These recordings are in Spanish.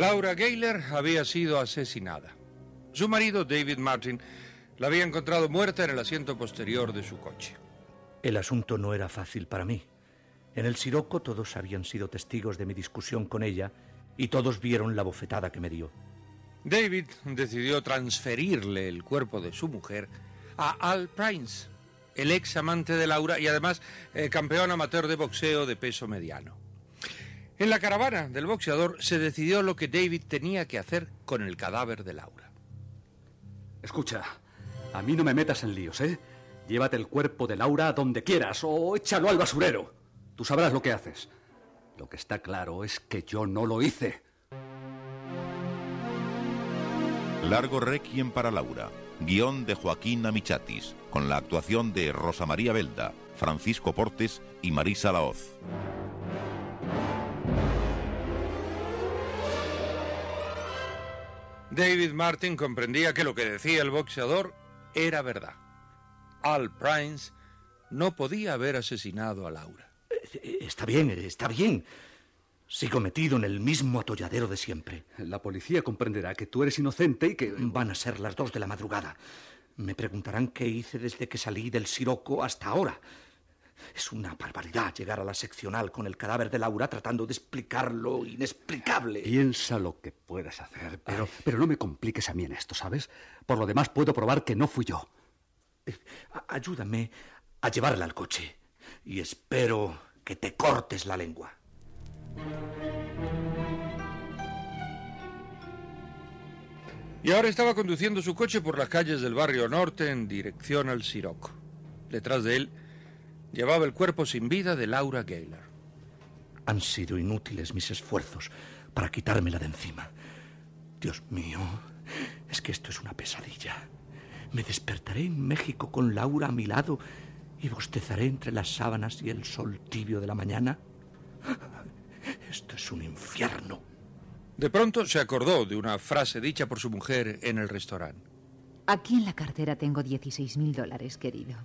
Laura Gayler había sido asesinada. Su marido, David Martin, la había encontrado muerta en el asiento posterior de su coche. El asunto no era fácil para mí. En el Siroco todos habían sido testigos de mi discusión con ella y todos vieron la bofetada que me dio. David decidió transferirle el cuerpo de su mujer a Al Prince, el ex amante de Laura y además eh, campeón amateur de boxeo de peso mediano. En la caravana del boxeador se decidió lo que David tenía que hacer con el cadáver de Laura. Escucha, a mí no me metas en líos, ¿eh? Llévate el cuerpo de Laura a donde quieras o échalo al basurero. Tú sabrás lo que haces. Lo que está claro es que yo no lo hice. Largo Requiem para Laura. Guión de Joaquín Amichatis, con la actuación de Rosa María Belda, Francisco Portes y Marisa Laoz. David Martin comprendía que lo que decía el boxeador era verdad. Al Prince no podía haber asesinado a Laura. Eh, Está bien, está bien. Sigo metido en el mismo atolladero de siempre. La policía comprenderá que tú eres inocente y que... Van a ser las dos de la madrugada. Me preguntarán qué hice desde que salí del Siroco hasta ahora. Es una barbaridad llegar a la seccional con el cadáver de Laura tratando de explicar lo inexplicable. Piensa lo que puedas hacer, pero, pero no me compliques a mí en esto, ¿sabes? Por lo demás puedo probar que no fui yo. Eh, Ayúdame a llevarla al coche. Y espero que te cortes la lengua. Y ahora estaba conduciendo su coche por las calles del barrio norte en dirección al Siroco. Detrás de él llevaba el cuerpo sin vida de Laura Gayler. Han sido inútiles mis esfuerzos para quitármela de encima. Dios mío, es que esto es una pesadilla. Me despertaré en México con Laura a mi lado y bostezaré entre las sábanas y el sol tibio de la mañana. Esto es un infierno. De pronto se acordó de una frase dicha por su mujer en el restaurante. Aquí en la cartera tengo 16 mil dólares, querido.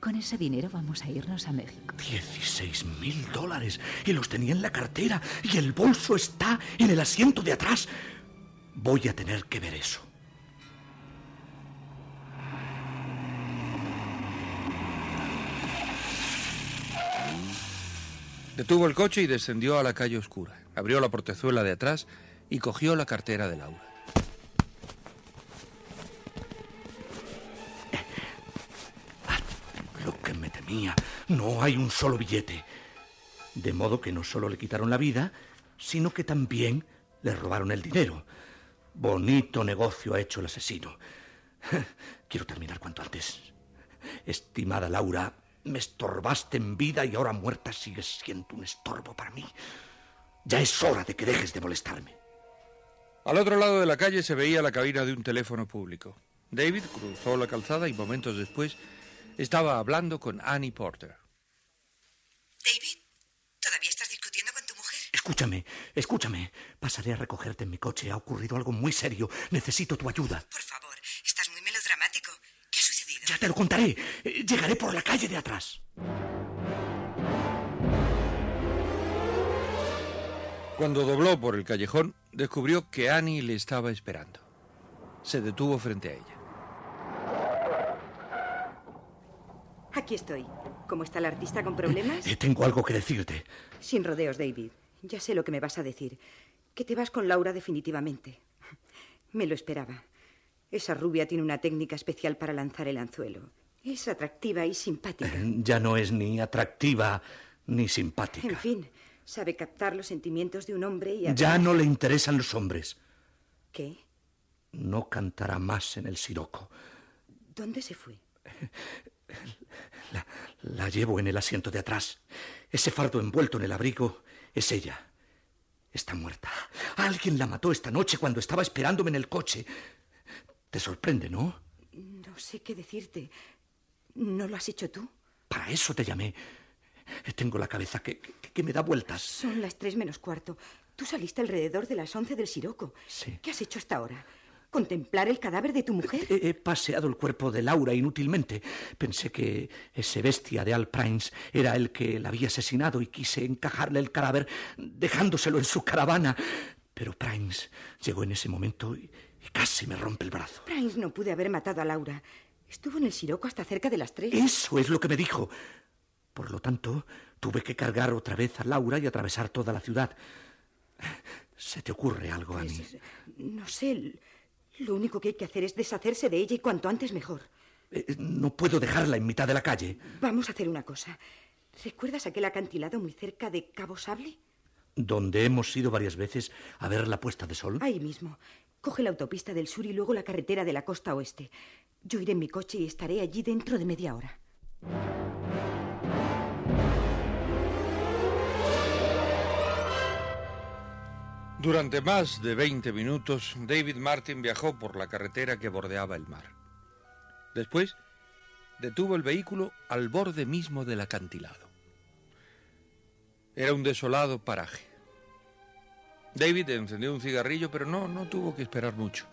Con ese dinero vamos a irnos a México. 16 mil dólares. Y los tenía en la cartera. Y el bolso está en el asiento de atrás. Voy a tener que ver eso. Detuvo el coche y descendió a la calle oscura. Abrió la portezuela de atrás y cogió la cartera de Laura. No hay un solo billete. De modo que no solo le quitaron la vida, sino que también le robaron el dinero. Bonito negocio ha hecho el asesino. Quiero terminar cuanto antes. Estimada Laura, me estorbaste en vida y ahora muerta sigues siendo un estorbo para mí. Ya es hora de que dejes de molestarme. Al otro lado de la calle se veía la cabina de un teléfono público. David cruzó la calzada y momentos después estaba hablando con Annie Porter. David, ¿todavía estás discutiendo con tu mujer? Escúchame, escúchame. Pasaré a recogerte en mi coche. Ha ocurrido algo muy serio. Necesito tu ayuda. Por favor, estás muy melodramático. ¿Qué ha sucedido? Ya te lo contaré. Eh, llegaré por la calle de atrás. Cuando dobló por el callejón, descubrió que Annie le estaba esperando. Se detuvo frente a ella. Aquí estoy. ¿Cómo está el artista con problemas? Eh, tengo algo que decirte. Sin rodeos, David. Ya sé lo que me vas a decir. Que te vas con Laura definitivamente. Me lo esperaba. Esa rubia tiene una técnica especial para lanzar el anzuelo. Es atractiva y simpática. Ya no es ni atractiva ni simpática. En fin, sabe captar los sentimientos de un hombre y... Ya no le interesan los hombres. ¿Qué? No cantará más en el Siroco. ¿Dónde se fue? La, la, llevo en el asiento de atrás. Ese fardo envuelto en el abrigo es ella. Está muerta. Alguien la mató esta noche cuando estaba esperándome en el coche. Te sorprende, ¿no? No sé qué decirte. ¿No lo has hecho tú? Para eso te llamé. Tengo la cabeza que, que, que me da vueltas. Son las tres menos cuarto. Tú saliste alrededor de las once del Siroco. Sí. ¿Qué has hecho hasta ahora? ¿Contemplar el cadáver de tu mujer? He, he, paseado el cuerpo de Laura inútilmente. Pensé que ese bestia de Al Prince era el que la había asesinado y quise encajarle el cadáver dejándoselo en su caravana. Pero Prince llegó en ese momento y, y casi me rompe el brazo. Prince no pude haber matado a Laura. Estuvo en el Siroco hasta cerca de las tres. Eso es lo que me dijo. Por lo tanto, tuve que cargar otra vez a Laura y atravesar toda la ciudad. ¿Se te ocurre algo, pues, Annie? No sé. Lo único que hay que hacer es deshacerse de ella y cuanto antes mejor. Eh, no puedo dejarla en mitad de la calle. Vamos a hacer una cosa. ¿Recuerdas aquel acantilado muy cerca de Cabo Sable? Donde hemos ido varias veces a ver la puesta de sol. Ahí mismo. Coge la autopista del sur y luego la carretera de la costa oeste. Yo iré en mi coche y estaré allí dentro de media hora. Durante más de 20 minutos, David Martin viajó por la carretera que bordeaba el mar. Después, detuvo el vehículo al borde mismo del acantilado. Era un desolado paraje. David encendió un cigarrillo, pero no, no tuvo que esperar mucho.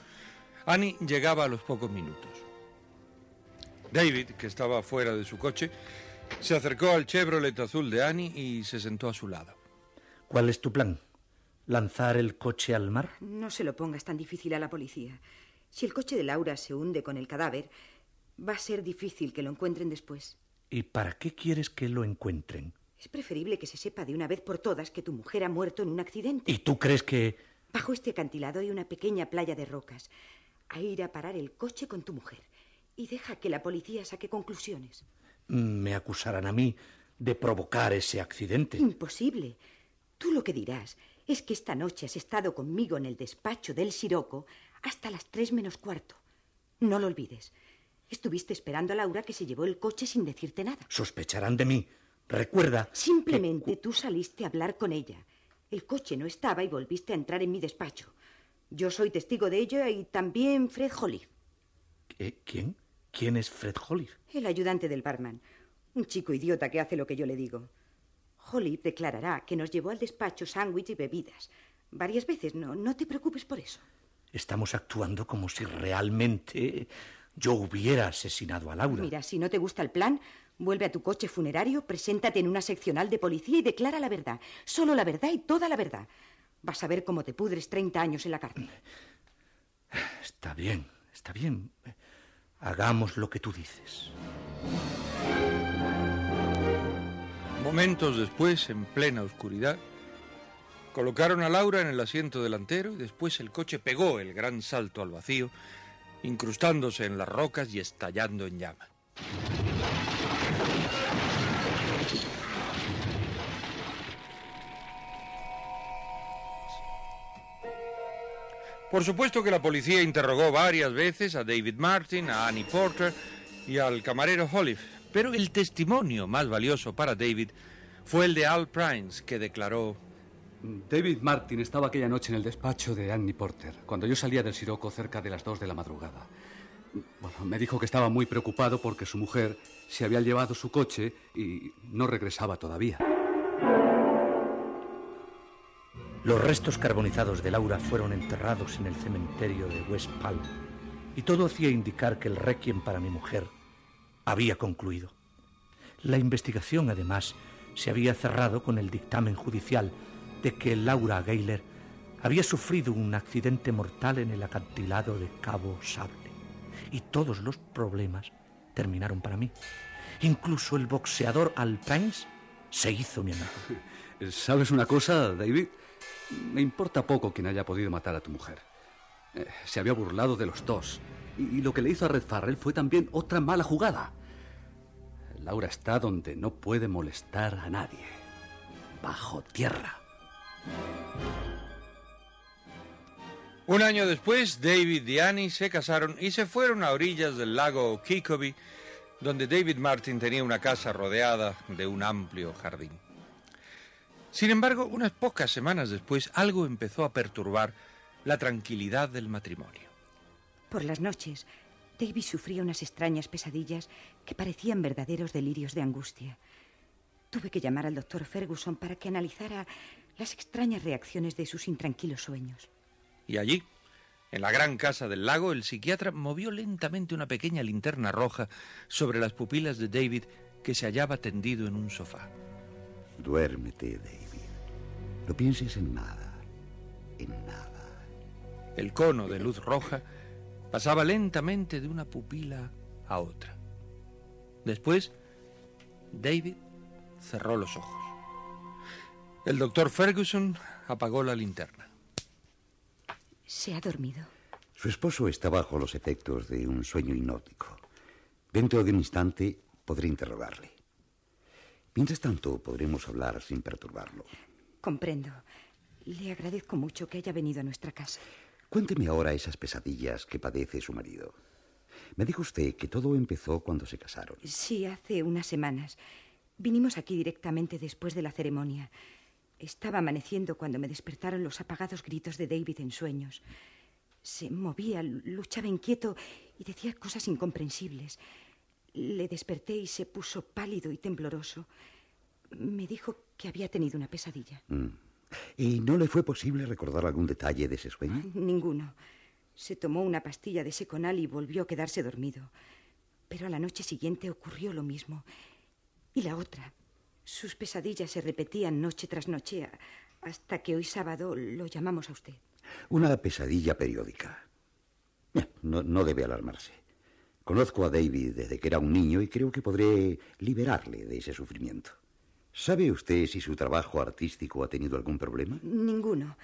Annie llegaba a los pocos minutos. David, que estaba fuera de su coche, se acercó al Chevrolet azul de Annie y se sentó a su lado. ¿Cuál es tu plan? ¿Lanzar el coche al mar? No se lo pongas tan difícil a la policía. Si el coche de Laura se hunde con el cadáver, va a ser difícil que lo encuentren después. ¿Y para qué quieres que lo encuentren? Es preferible que se sepa de una vez por todas que tu mujer ha muerto en un accidente. ¿Y tú crees que... Bajo este acantilado hay una pequeña playa de rocas. Ahí irá a parar el coche con tu mujer. Y deja que la policía saque conclusiones. Me acusarán a mí de provocar ese accidente. Imposible. Tú lo que dirás es que esta noche has estado conmigo en el despacho del Siroco hasta las tres menos cuarto. No lo olvides. Estuviste esperando a Laura que se llevó el coche sin decirte nada. Sospecharán de mí. Recuerda. Simplemente que... tú saliste a hablar con ella. El coche no estaba y volviste a entrar en mi despacho. Yo soy testigo de ello y también Fred Holly. ¿Quién? ¿Quién es Fred Holly? El ayudante del barman. Un chico idiota que hace lo que yo le digo. Holly declarará que nos llevó al despacho sándwich y bebidas. Varias veces, no, no te preocupes por eso. Estamos actuando como si realmente yo hubiera asesinado a Laura. Mira, si no te gusta el plan, vuelve a tu coche funerario, preséntate en una seccional de policía y declara la verdad. Solo la verdad y toda la verdad. Vas a ver cómo te pudres 30 años en la cárcel. Está bien, está bien. Hagamos lo que tú dices. Momentos después, en plena oscuridad, colocaron a Laura en el asiento delantero y después el coche pegó el gran salto al vacío, incrustándose en las rocas y estallando en llamas. Por supuesto que la policía interrogó varias veces a David Martin, a Annie Porter y al camarero Holliff, pero el testimonio más valioso para David fue el de Al Prince, que declaró... David Martin estaba aquella noche en el despacho de Annie Porter, cuando yo salía del Siroco cerca de las dos de la madrugada. Bueno, me dijo que estaba muy preocupado porque su mujer se había llevado su coche y no regresaba todavía. Los restos carbonizados de Laura fueron enterrados en el cementerio de West Palm y todo hacía indicar que el requiem para mi mujer había concluido. La investigación, además, se había cerrado con el dictamen judicial, de que Laura Gayler había sufrido un accidente mortal en el acantilado de Cabo Sable. Y todos los problemas terminaron para mí. Incluso el boxeador Al se hizo mi amigo. ¿Sabes una cosa, David? Me importa poco quien haya podido matar a tu mujer. Eh, se había burlado de los dos. Y lo que le hizo a Red Farrell fue también otra mala jugada. Laura está donde no puede molestar a nadie. Bajo tierra. Un año después, David y Annie se casaron y se fueron a orillas del lago Kikobi, donde David Martin tenía una casa rodeada de un amplio jardín. Sin embargo, unas pocas semanas después, algo empezó a perturbar la tranquilidad del matrimonio. Por las noches, David sufría unas extrañas pesadillas que parecían verdaderos delirios de angustia. Tuve que llamar al doctor Ferguson para que analizara las extrañas reacciones de sus intranquilos sueños. Y allí, en la gran casa del lago, el psiquiatra movió lentamente una pequeña linterna roja sobre las pupilas de David que se hallaba tendido en un sofá. Duérmete, David. No pienses en nada, en nada. El cono de luz roja pasaba lentamente de una pupila a otra. Después, David cerró los ojos. El doctor Ferguson apagó la linterna. ¿Se ha dormido? Su esposo está bajo los efectos de un sueño hipnótico. Dentro de un instante podré interrogarle. Mientras tanto, podremos hablar sin perturbarlo. Comprendo. Le agradezco mucho que haya venido a nuestra casa. Cuénteme ahora esas pesadillas que padece su marido. Me dijo usted que todo empezó cuando se casaron. Sí, hace unas semanas. Vinimos aquí directamente después de la ceremonia. Estaba amaneciendo cuando me despertaron los apagados gritos de David en sueños. Se movía, luchaba inquieto y decía cosas incomprensibles. Le desperté y se puso pálido y tembloroso. Me dijo que había tenido una pesadilla. Mm. ¿Y no le fue posible recordar algún detalle de ese sueño? Ninguno. Se tomó una pastilla de seconal y volvió a quedarse dormido. Pero a la noche siguiente ocurrió lo mismo. Y la otra. Sus pesadillas se repetían noche tras noche hasta que hoy sábado lo llamamos a usted. Una pesadilla periódica. No, no debe alarmarse. Conozco a David desde que era un niño y creo que podré liberarle de ese sufrimiento. ¿Sabe usted si su trabajo artístico ha tenido algún problema? Ninguno.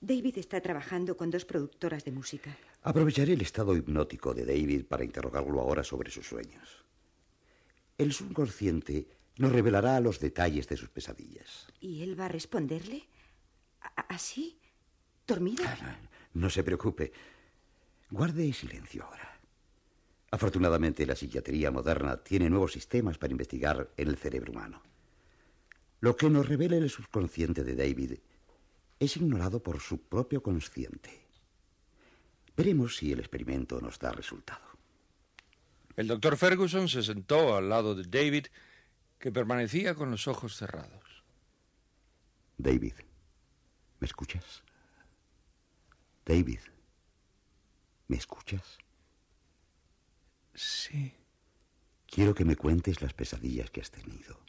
David está trabajando con dos productoras de música. Aprovecharé el estado hipnótico de David para interrogarlo ahora sobre sus sueños. El subconsciente nos revelará los detalles de sus pesadillas. ¿Y él va a responderle? ¿Así? ¿Dormido? Ah, no se preocupe. Guarde silencio ahora. Afortunadamente, la psiquiatría moderna tiene nuevos sistemas para investigar en el cerebro humano. Lo que nos revela el subconsciente de David es ignorado por su propio consciente. Veremos si el experimento nos da resultado. El doctor Ferguson se sentó al lado de David, que permanecía con los ojos cerrados. David, ¿me escuchas? David, ¿me escuchas? Sí. Quiero que me cuentes las pesadillas que has tenido.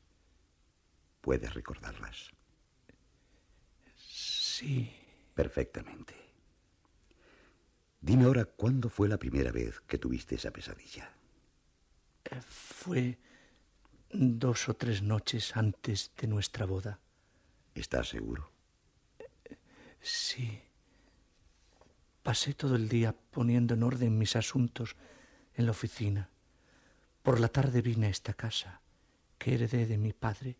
¿Puedes recordarlas? Sí. Perfectamente. Dime ahora cuándo fue la primera vez que tuviste esa pesadilla. Eh, fue dos o tres noches antes de nuestra boda. ¿Estás seguro? Sí. Pasé todo el día poniendo en orden mis asuntos en la oficina. Por la tarde vine a esta casa, que heredé de mi padre,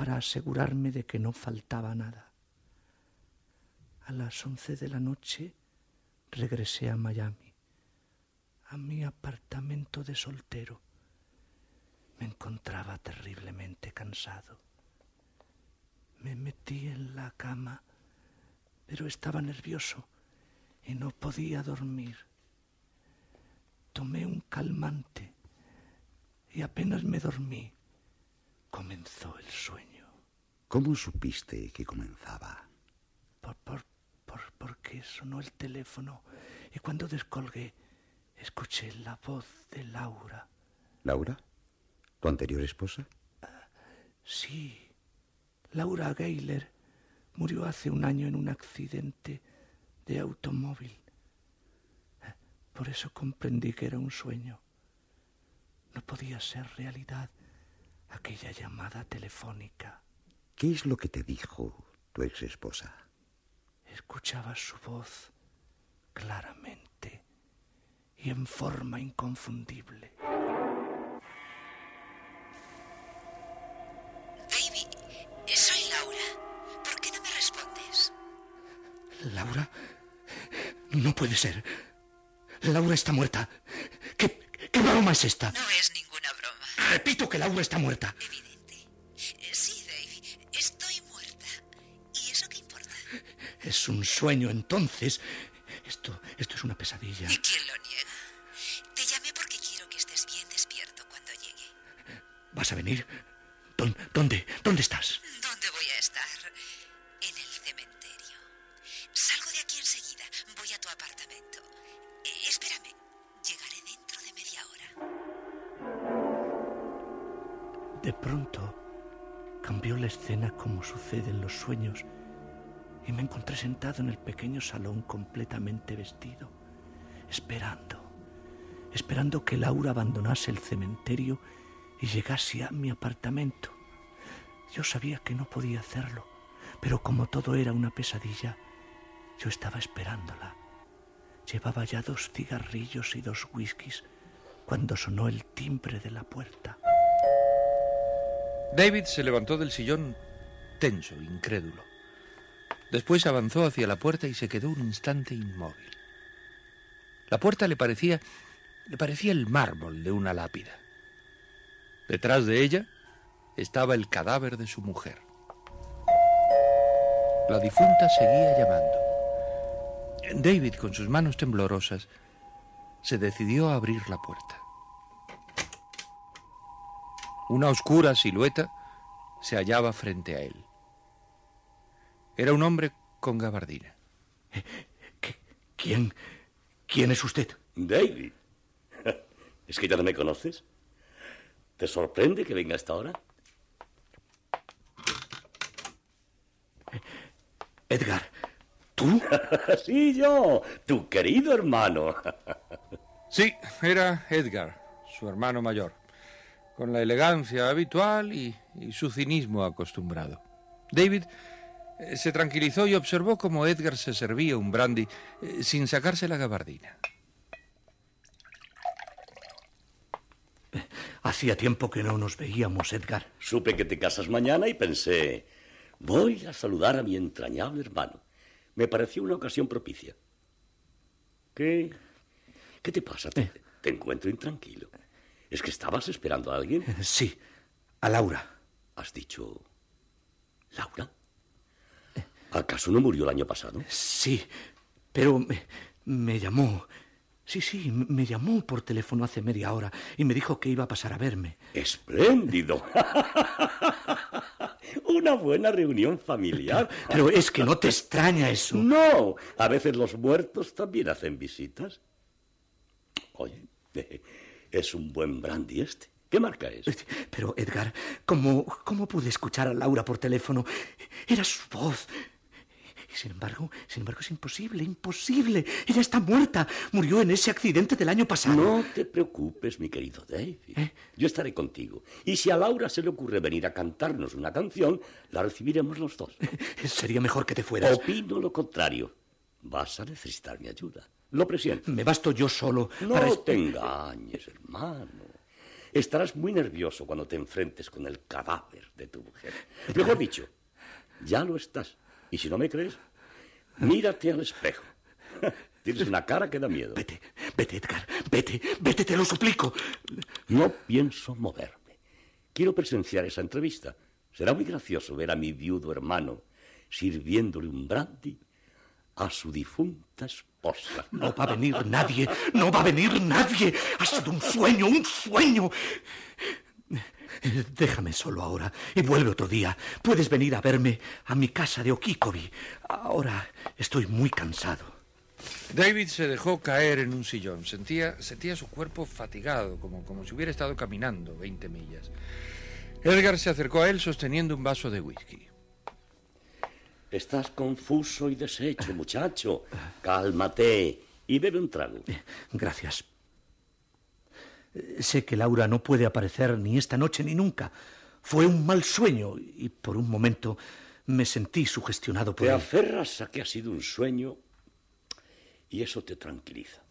para asegurarme de que no faltaba nada. A las once de la noche regresé a Miami, a mi apartamento de soltero. Me encontraba terriblemente cansado. Me metí en la cama, pero estaba nervioso y no podía dormir. Tomé un calmante y apenas me dormí, comenzó el sueño. ¿Cómo supiste que comenzaba? Por, por, por, porque sonó el teléfono y cuando descolgué escuché la voz de Laura. ¿Laura? ¿Tu anterior esposa? sí, Laura Gayler murió hace un año en un accidente de automóvil. Por eso comprendí que era un sueño. No podía ser realidad aquella llamada telefónica. ¿Qué es lo que te dijo tu ex esposa? Escuchaba su voz claramente y en forma inconfundible. Baby, soy Laura. ¿Por qué no me respondes? ¿Laura? No puede ser. Laura está muerta. ¿Qué, qué broma es esta? No es ninguna broma. Repito que Laura está muerta. Evidente. Es un sueño, entonces. Esto, esto es una pesadilla. ¿Y quién lo niega? Te llamé porque quiero que estés bien despierto cuando llegue. ¿Vas a venir? ¿Dón- ¿Dónde? ¿Dónde estás? ¿Dónde voy a estar? En el cementerio. Salgo de aquí enseguida. Voy a tu apartamento. Eh, espérame. Llegaré dentro de media hora. De pronto cambió la escena como sucede en los sueños y me encontré sentado en el pequeño salón completamente vestido, esperando, esperando que Laura abandonase el cementerio y llegase a mi apartamento. Yo sabía que no podía hacerlo, pero como todo era una pesadilla, yo estaba esperándola. Llevaba ya dos cigarrillos y dos whiskies cuando sonó el timbre de la puerta. David se levantó del sillón tenso, incrédulo. Después avanzó hacia la puerta y se quedó un instante inmóvil. La puerta le parecía le parecía el mármol de una lápida. Detrás de ella estaba el cadáver de su mujer. La difunta seguía llamando. David, con sus manos temblorosas, se decidió a abrir la puerta. Una oscura silueta se hallaba frente a él. Era un hombre con gabardina. ¿Quién? ¿Quién es usted? David. ¿Es que ya no me conoces? ¿Te sorprende que venga hasta ahora? Edgar, ¿tú? sí, yo, tu querido hermano. Sí, era Edgar, su hermano mayor, con la elegancia habitual y, y su cinismo acostumbrado. David se tranquilizó y observó cómo Edgar se servía un brandy eh, sin sacarse la gabardina. Hacía tiempo que no nos veíamos, Edgar. Supe que te casas mañana y pensé, voy a saludar a mi entrañable hermano. Me pareció una ocasión propicia. ¿Qué? ¿Qué te pasa? Te, te encuentro intranquilo. ¿Es que estabas esperando a alguien? Sí, a Laura. ¿Has dicho Laura? ¿Acaso no murió el año pasado? Sí, pero me, me llamó. Sí, sí, me llamó por teléfono hace media hora y me dijo que iba a pasar a verme. Espléndido. Una buena reunión familiar. Pero es que no te extraña eso. No, a veces los muertos también hacen visitas. Oye, es un buen brandy este. ¿Qué marca es? Pero, Edgar, ¿cómo, ¿cómo pude escuchar a Laura por teléfono? Era su voz. Y sin embargo, sin embargo, es imposible, imposible. Ella está muerta. Murió en ese accidente del año pasado. No te preocupes, mi querido David. Yo estaré contigo. Y si a Laura se le ocurre venir a cantarnos una canción, la recibiremos los dos. Sería mejor que te fueras. Opino lo contrario. Vas a necesitar mi ayuda. Lo presiento. Me basto yo solo. No para... te engañes, hermano. Estarás muy nervioso cuando te enfrentes con el cadáver de tu mujer. Mejor dicho, ya lo estás. Y si no me crees, mírate al espejo. Tienes una cara que da miedo. Vete, vete, Edgar, vete, vete, te lo suplico. No pienso moverme. Quiero presenciar esa entrevista. Será muy gracioso ver a mi viudo hermano sirviéndole un brandy a su difunta esposa. No va a venir nadie, no va a venir nadie. Ha sido un sueño, un sueño. Déjame solo ahora y vuelve otro día. Puedes venir a verme a mi casa de Okikobi. Ahora estoy muy cansado. David se dejó caer en un sillón. Sentía, sentía su cuerpo fatigado, como, como si hubiera estado caminando 20 millas. Edgar se acercó a él sosteniendo un vaso de whisky. Estás confuso y deshecho, muchacho. Cálmate y bebe un trago. Gracias. Sé que Laura no puede aparecer ni esta noche ni nunca. Fue un mal sueño y por un momento me sentí sugestionado por Te él. aferras a que ha sido un sueño y eso te tranquiliza.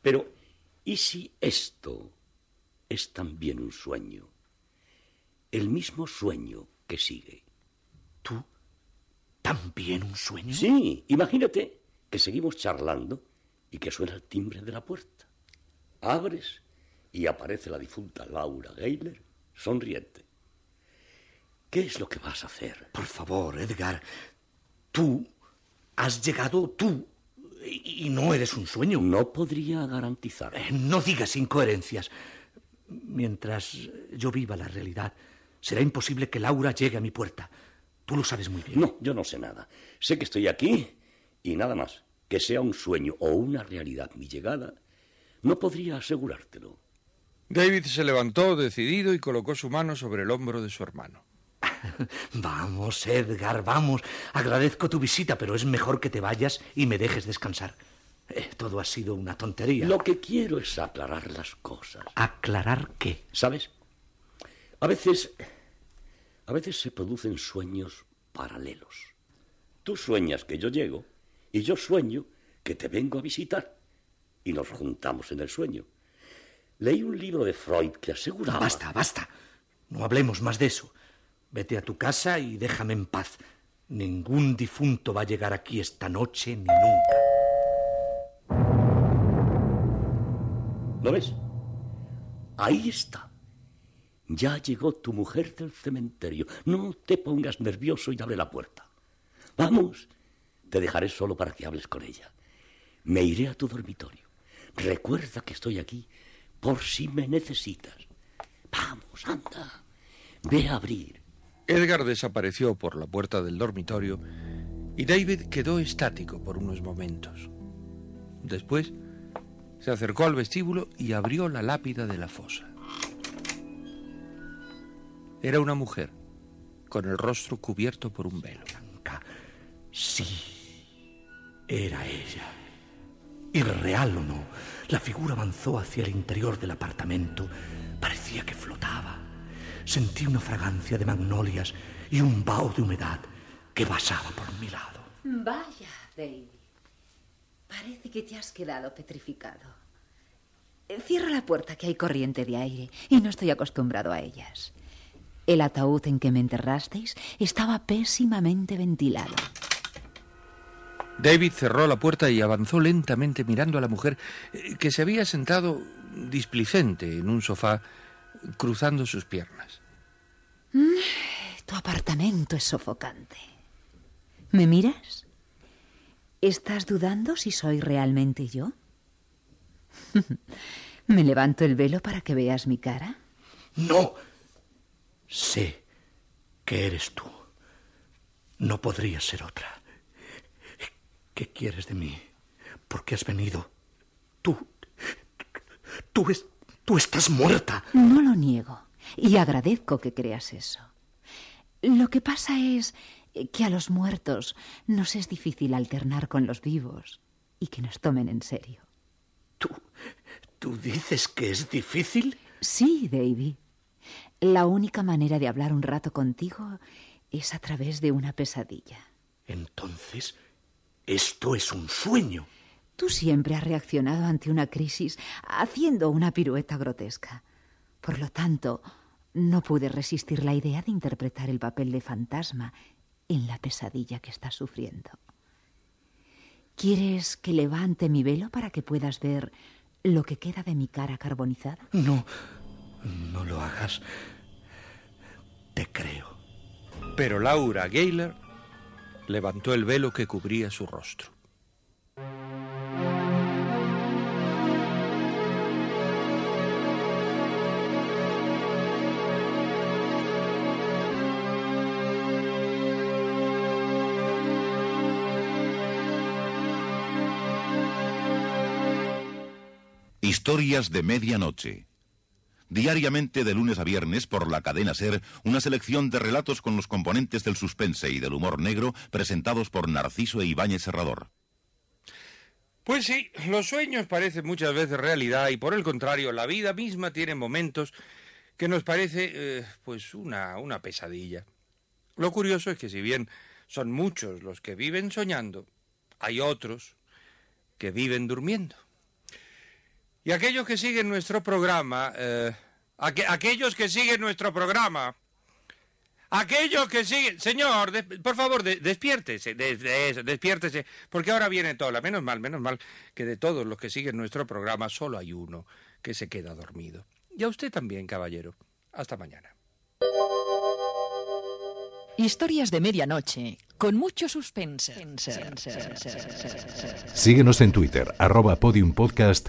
Pero, ¿y si esto es también un sueño? El mismo sueño que sigue. ¿Tú? ¿También un sueño? Sí, imagínate que seguimos charlando y que suena el timbre de la puerta. Abres y aparece la difunta Laura Gayler sonriente. ¿Qué es lo que vas a hacer? Por favor, Edgar. Tú has llegado tú y y no eres un sueño. No podría garantizar. Eh, No digas incoherencias. Mientras yo viva la realidad, será imposible que Laura llegue a mi puerta. Tú lo sabes muy bien. No, yo no sé nada. Sé que estoy aquí y nada más. Que sea un sueño o una realidad mi llegada, no podría asegurártelo. David se levantó decidido y colocó su mano sobre el hombro de su hermano. Vamos, Edgar, vamos. Agradezco tu visita, pero es mejor que te vayas y me dejes descansar. Eh, todo ha sido una tontería. Lo que quiero es aclarar las cosas. ¿Aclarar qué? ¿Sabes? A veces. A veces se producen sueños paralelos. Tú sueñas que yo llego y yo sueño que te vengo a visitar. Y nos juntamos en el sueño. Leí un libro de Freud que aseguraba. Basta, basta. No hablemos más de eso. Vete a tu casa y déjame en paz. Ningún difunto va a llegar aquí esta noche ni nunca. ¿Lo ves? Ahí está. Ya llegó tu mujer del cementerio. No te pongas nervioso y abre la puerta. Vamos. Te dejaré solo para que hables con ella. Me iré a tu dormitorio. Recuerda que estoy aquí por si me necesitas. Vamos, anda. Ve a abrir. Edgar desapareció por la puerta del dormitorio y David quedó estático por unos momentos. Después se acercó al vestíbulo y abrió la lápida de la fosa. Era una mujer, con el rostro cubierto por un velo. Sí, era ella. Irreal o no, la figura avanzó hacia el interior del apartamento. Parecía que flotaba. Sentí una fragancia de magnolias y un vaho de humedad que pasaba por mi lado. Vaya, David. Parece que te has quedado petrificado. Cierra la puerta que hay corriente de aire y no estoy acostumbrado a ellas. El ataúd en que me enterrasteis estaba pésimamente ventilado. David cerró la puerta y avanzó lentamente mirando a la mujer eh, que se había sentado displicente en un sofá, cruzando sus piernas. Mm, Tu apartamento es sofocante. ¿Me miras? ¿Estás dudando si soy realmente yo? ¿Me levanto el velo para que veas mi cara? No. Sé que eres tú. No podría ser otra. ¿Qué quieres de mí? ¿Por qué has venido? Tú. Tú, es- tú estás muerta. No lo niego y agradezco que creas eso. Lo que pasa es que a los muertos nos es difícil alternar con los vivos y que nos tomen en serio. ¿Tú dices que es difícil? Sí, Davy. La única manera de hablar un rato contigo es a través de una pesadilla. Entonces, esto es un sueño. Tú siempre has reaccionado ante una crisis haciendo una pirueta grotesca. Por lo tanto, no pude resistir la idea de interpretar el papel de fantasma en la pesadilla que estás sufriendo. ¿Quieres que levante mi velo para que puedas ver lo que queda de mi cara carbonizada? No, no lo hagas. Te creo. Pero Laura Gayler levantó el velo que cubría su rostro. Historias de medianoche. Diariamente de lunes a viernes por la cadena Ser, una selección de relatos con los componentes del suspense y del humor negro presentados por Narciso e Ibáñez Serrador. Pues sí, los sueños parecen muchas veces realidad y por el contrario, la vida misma tiene momentos que nos parece eh, pues una, una pesadilla. Lo curioso es que si bien son muchos los que viven soñando, hay otros que viven durmiendo. Y aquellos que siguen nuestro programa, eh, aquellos que siguen nuestro programa, aquellos que siguen, señor, por favor, despiértese, despiértese, porque ahora viene toda, menos mal, menos mal que de todos los que siguen nuestro programa solo hay uno que se queda dormido. Y a usted también, caballero. Hasta mañana. Historias de medianoche, con mucho suspense. Síguenos en Twitter, arroba podiumpodcast